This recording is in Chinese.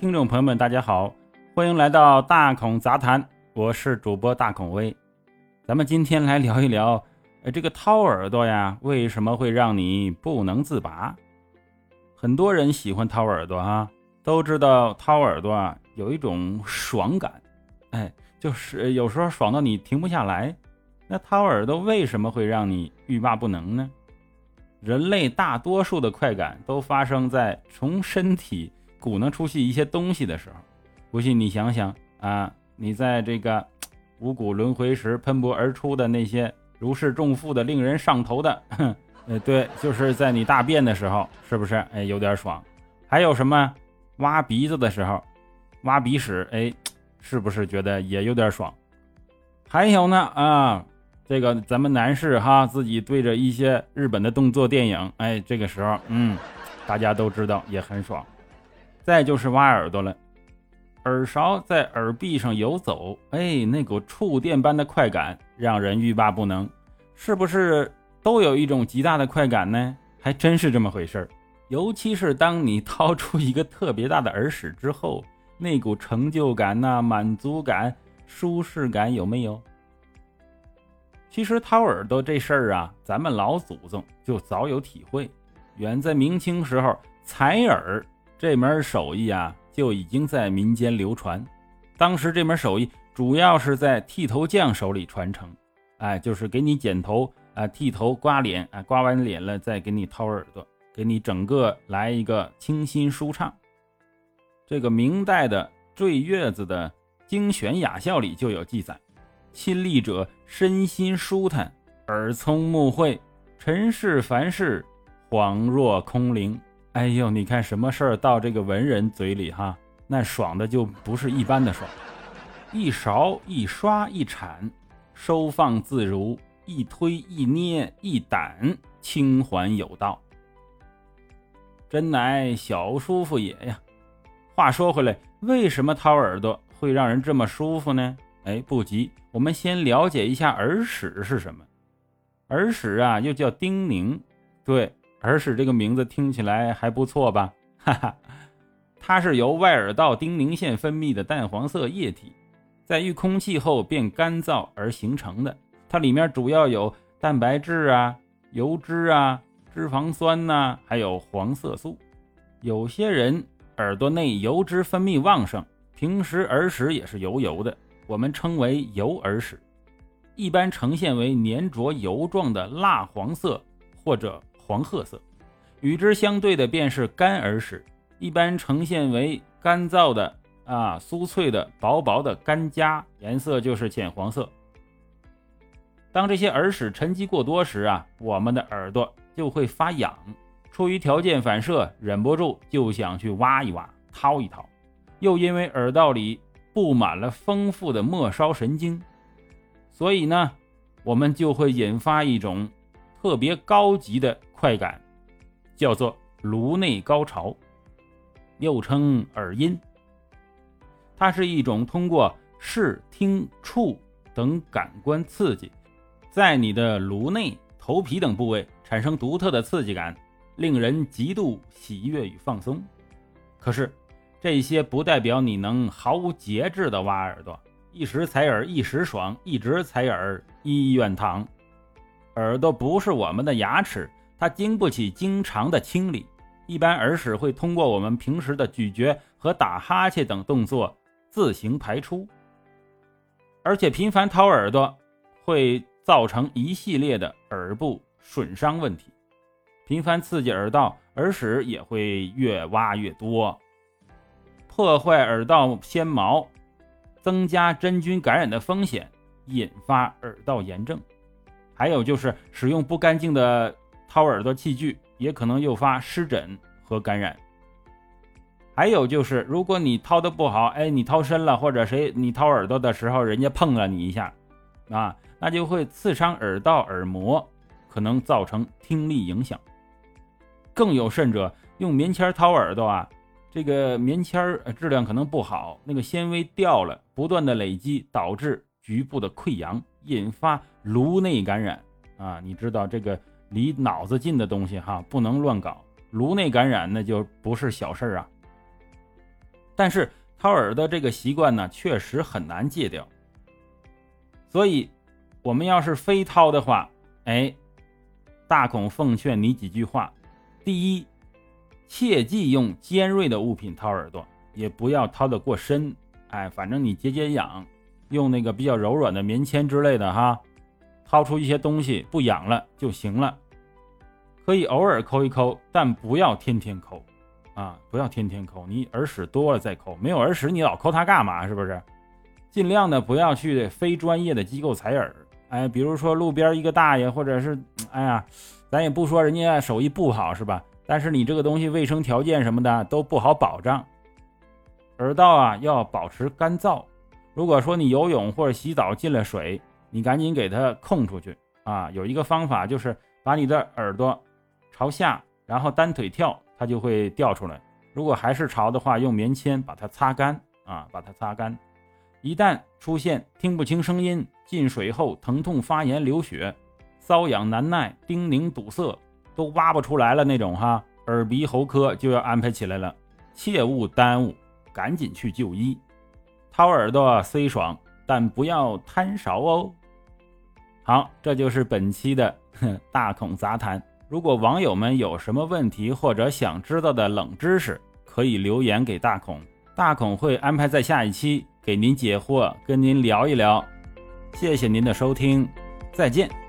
听众朋友们，大家好，欢迎来到大孔杂谈，我是主播大孔威。咱们今天来聊一聊，呃，这个掏耳朵呀，为什么会让你不能自拔？很多人喜欢掏耳朵啊，都知道掏耳朵啊有一种爽感，哎，就是有时候爽到你停不下来。那掏耳朵为什么会让你欲罢不能呢？人类大多数的快感都发生在从身体。鼓能出去一些东西的时候，不信你想想啊，你在这个五谷轮回时喷薄而出的那些如释重负的、令人上头的，呃，对，就是在你大便的时候，是不是？哎，有点爽。还有什么挖鼻子的时候，挖鼻屎，哎，是不是觉得也有点爽？还有呢啊，这个咱们男士哈，自己对着一些日本的动作电影，哎，这个时候，嗯，大家都知道也很爽。再就是挖耳朵了，耳勺在耳壁上游走，哎，那股触电般的快感让人欲罢不能，是不是都有一种极大的快感呢？还真是这么回事儿。尤其是当你掏出一个特别大的耳屎之后，那股成就感呐、满足感、舒适感有没有？其实掏耳朵这事儿啊，咱们老祖宗就早有体会，远在明清时候，采耳。这门手艺啊，就已经在民间流传。当时这门手艺主要是在剃头匠手里传承，哎，就是给你剪头啊、剃头、刮脸啊，刮完脸了再给你掏耳朵，给你整个来一个清新舒畅。这个明代的《坠月子》的精选雅笑里就有记载：亲历者身心舒坦，耳聪目慧，尘世凡事恍若空灵。哎呦，你看什么事儿到这个文人嘴里哈，那爽的就不是一般的爽。一勺一刷一铲，收放自如；一推一捏一掸，轻缓有道。真乃小舒服也呀。话说回来，为什么掏耳朵会让人这么舒服呢？哎，不急，我们先了解一下耳屎是什么。耳屎啊，又叫叮咛，对。耳屎这个名字听起来还不错吧？哈哈，它是由外耳道丁宁腺分泌的淡黄色液体，在遇空气后变干燥而形成的。它里面主要有蛋白质啊、油脂啊、脂肪酸呐，还有黄色素。有些人耳朵内油脂分泌旺盛，平时耳屎也是油油的，我们称为油耳屎，一般呈现为粘着油状的蜡黄色或者。黄褐色，与之相对的便是干耳屎，一般呈现为干燥的啊酥脆的薄薄的干痂，颜色就是浅黄色。当这些耳屎沉积过多时啊，我们的耳朵就会发痒，出于条件反射，忍不住就想去挖一挖、掏一掏。又因为耳道里布满了丰富的末梢神经，所以呢，我们就会引发一种特别高级的。快感叫做颅内高潮，又称耳音。它是一种通过视听触等感官刺激，在你的颅内、头皮等部位产生独特的刺激感，令人极度喜悦与放松。可是，这些不代表你能毫无节制的挖耳朵，一时采耳一时爽，一直采耳医院躺。耳朵不是我们的牙齿。它经不起经常的清理，一般耳屎会通过我们平时的咀嚼和打哈欠等动作自行排出，而且频繁掏耳朵会造成一系列的耳部损伤问题，频繁刺激耳道，耳屎也会越挖越多，破坏耳道纤毛，增加真菌感染的风险，引发耳道炎症，还有就是使用不干净的。掏耳朵器具也可能诱发湿疹和感染。还有就是，如果你掏的不好，哎，你掏深了，或者谁你掏耳朵的时候，人家碰了你一下，啊，那就会刺伤耳道耳膜，可能造成听力影响。更有甚者，用棉签掏耳朵啊，这个棉签质量可能不好，那个纤维掉了，不断的累积，导致局部的溃疡，引发颅内感染啊。你知道这个。离脑子近的东西哈，不能乱搞。颅内感染那就不是小事儿啊。但是掏耳朵这个习惯呢，确实很难戒掉。所以，我们要是非掏的话，哎，大孔奉劝你几句话：第一，切忌用尖锐的物品掏耳朵，也不要掏得过深。哎，反正你解解痒，用那个比较柔软的棉签之类的哈，掏出一些东西不痒了就行了。可以偶尔抠一抠，但不要天天抠啊！不要天天抠，你耳屎多了再抠，没有耳屎你老抠它干嘛？是不是？尽量的不要去非专业的机构采耳。哎，比如说路边一个大爷，或者是 哎呀，咱也不说人家手艺不好是吧？但是你这个东西卫生条件什么的都不好保障。耳道啊要保持干燥。如果说你游泳或者洗澡进了水，你赶紧给它控出去啊！有一个方法就是把你的耳朵朝下，然后单腿跳，它就会掉出来。如果还是潮的话，用棉签把它擦干啊，把它擦干。一旦出现听不清声音、进水后疼痛发炎、流血、瘙痒难耐、叮咛堵塞，都挖不出来了那种哈，耳鼻喉科就要安排起来了，切勿耽误。赶紧去就医，掏耳朵虽爽，但不要贪勺哦。好，这就是本期的大孔杂谈。如果网友们有什么问题或者想知道的冷知识，可以留言给大孔，大孔会安排在下一期给您解惑，跟您聊一聊。谢谢您的收听，再见。